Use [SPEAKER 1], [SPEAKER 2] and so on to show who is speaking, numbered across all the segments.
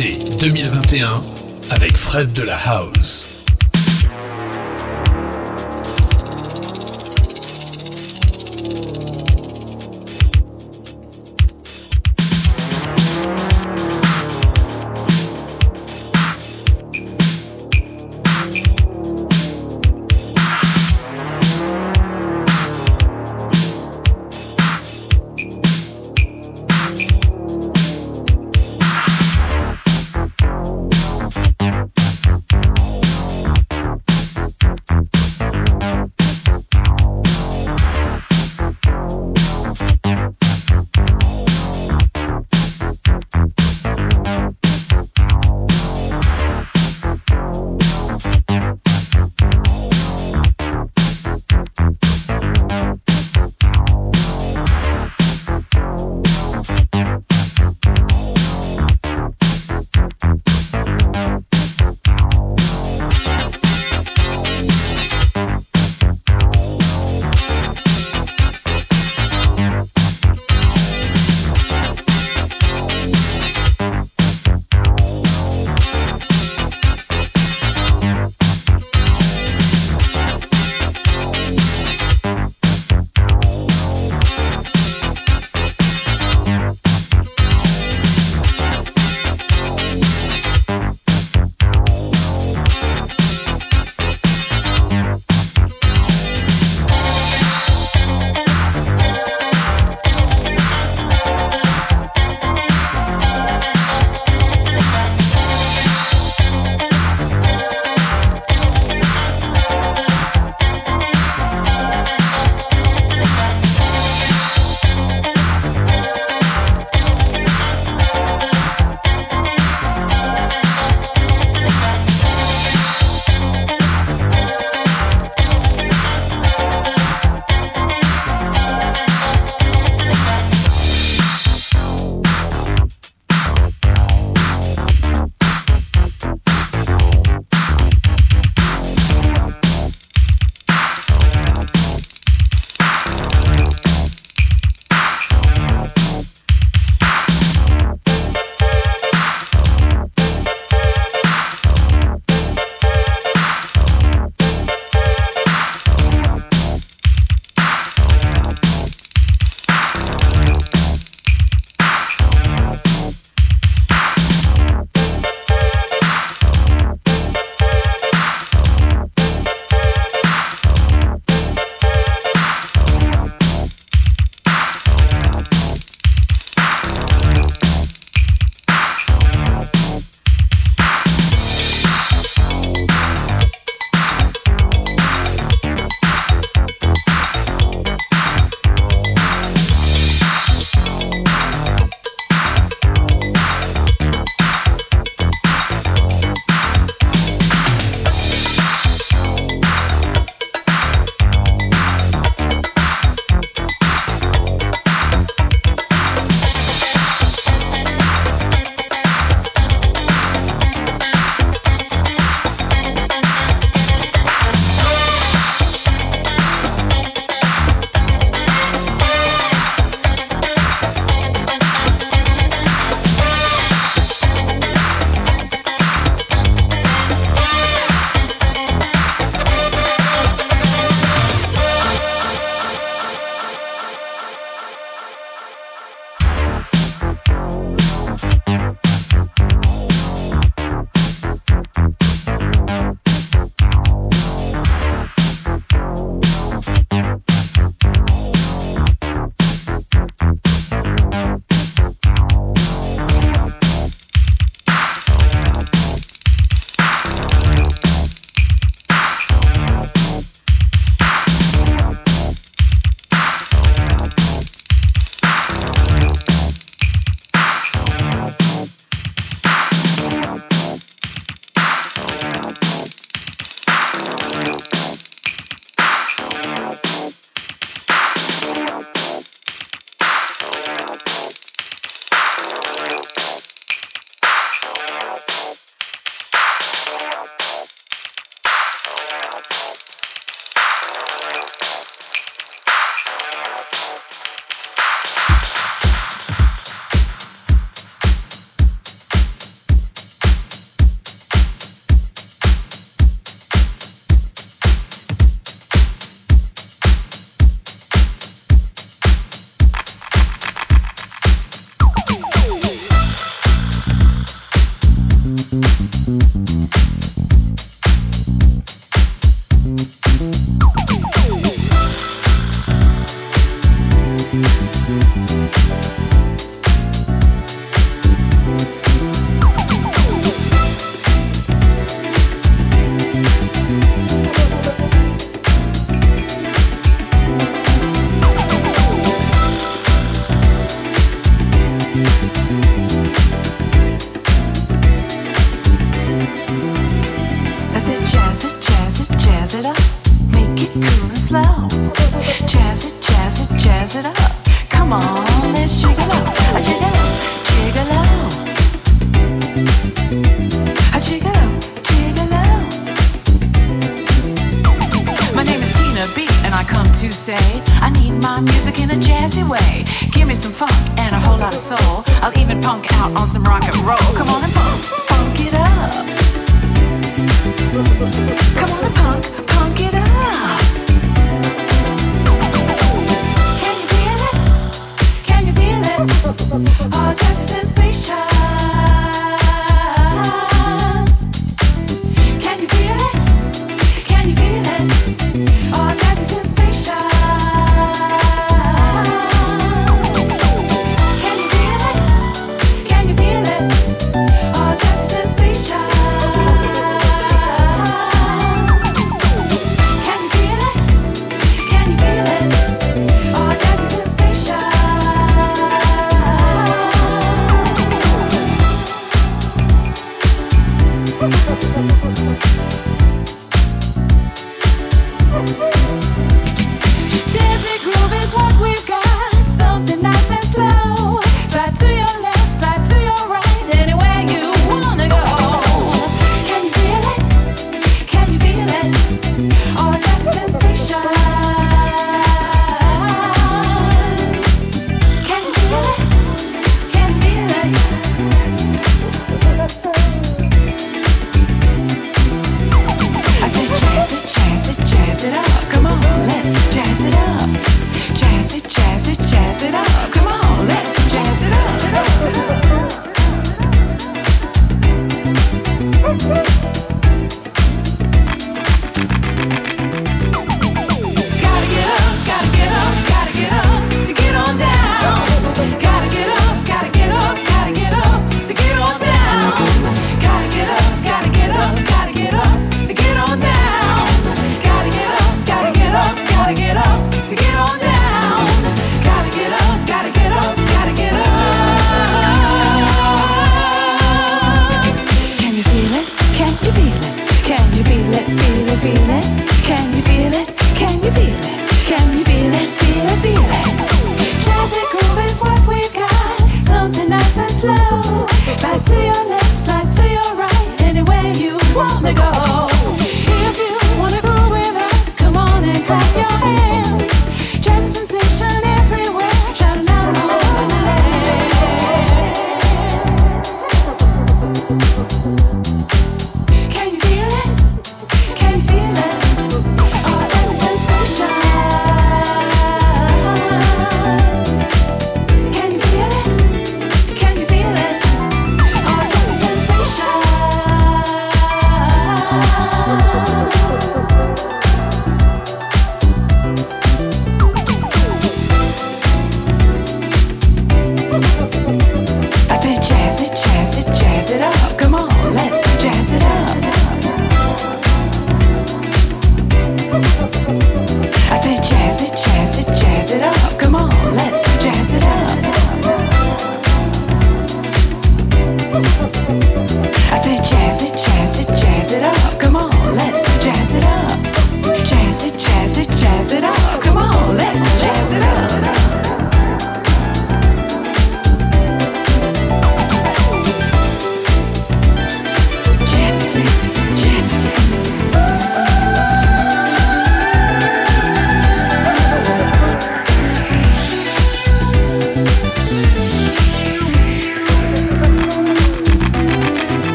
[SPEAKER 1] été 2021 avec Fred de la House.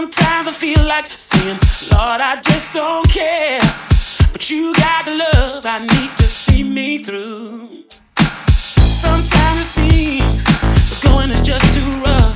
[SPEAKER 2] Sometimes I feel like saying, Lord, I just don't care. But you got the love I need to see me through. Sometimes it seems the going is just too rough.